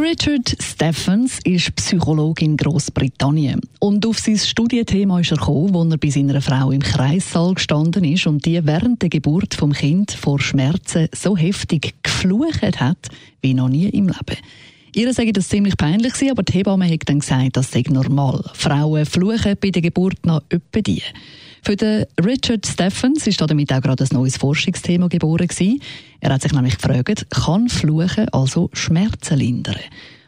Richard Stephens ist Psychologe in Großbritannien und auf sein Studienthema ist er gekommen, wo er bei seiner Frau im Kreissaal gestanden ist und die während der Geburt vom Kind vor Schmerzen so heftig geflucht hat wie noch nie im Leben. Ihr sagt das ziemlich peinlich aber die Hebamme hat dann gesagt, das sei normal. Frauen fluchen bei der Geburt noch öppe die. Für den Richard Stephens ist damit auch gerade ein neues Forschungsthema geboren gewesen. Er hat sich nämlich gefragt, kann Fluchen also Schmerzen lindern?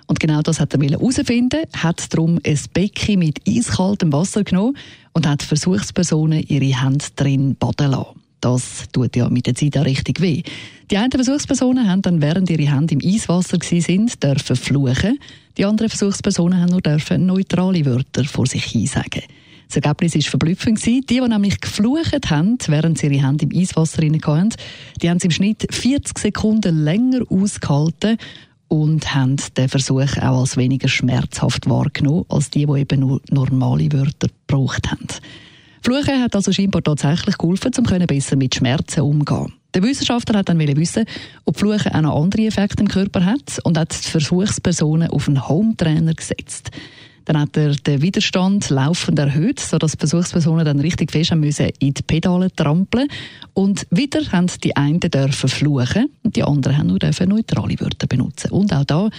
Und genau das hat er herausfinden, hat darum ein Becken mit eiskaltem Wasser genommen und hat Versuchspersonen ihre Hände drin baden lassen. Das tut ja mit der Zeit auch richtig weh. Die einen Versuchspersonen haben dann, während ihre Hände im Eiswasser sind, dürfen fluchen. Die anderen Versuchspersonen haben nur dürfen neutrale Wörter vor sich hin sagen. Das Ergebnis war verblüffend. Die, die nämlich geflucht haben, während sie ihre Hände im Eiswasser hatten, die haben es im Schnitt 40 Sekunden länger ausgehalten und haben den Versuch auch als weniger schmerzhaft wahrgenommen, als die, die eben nur normale Wörter gebraucht haben. Fluchen hat also scheinbar tatsächlich geholfen, um besser mit Schmerzen umzugehen. Der Wissenschaftler hat dann wissen, ob Fluchen auch noch andere Effekte im Körper hat und hat die Versuchspersonen auf einen Home-Trainer gesetzt. Dann hat er den Widerstand laufend erhöht, sodass die Versuchspersonen dann richtig fest müssen in die Pedale trampeln Und wieder haben die einen dürfen fluchen und die anderen haben nur dürfen neutrale Wörter benutzen. Und auch da,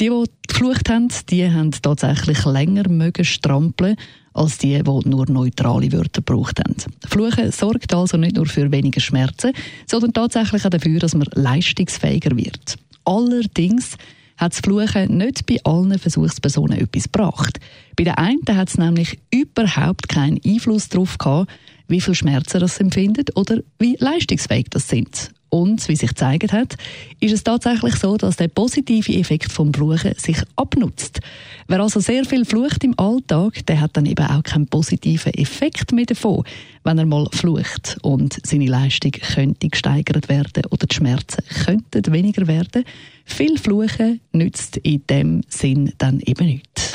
die, die geflucht haben, die haben tatsächlich länger mögen strampeln als die, die nur neutrale Wörter gebraucht haben. Fluchen sorgt also nicht nur für weniger Schmerzen, sondern tatsächlich auch dafür, dass man leistungsfähiger wird. Allerdings hat das Fluchen nicht bei allen Versuchspersonen etwas gebracht. Bei den einen hat es nämlich überhaupt keinen Einfluss darauf gehabt, wie viel Schmerzen das empfindet oder wie leistungsfähig das sind. Und wie sich gezeigt hat, ist es tatsächlich so, dass der positive Effekt vom Fluchen sich abnutzt. Wer also sehr viel flucht im Alltag, der hat dann eben auch keinen positiven Effekt mehr davon, wenn er mal flucht. Und seine Leistung könnte gesteigert werden oder die Schmerzen könnten weniger werden. Viel Fluchen nützt in dem Sinn dann eben nichts.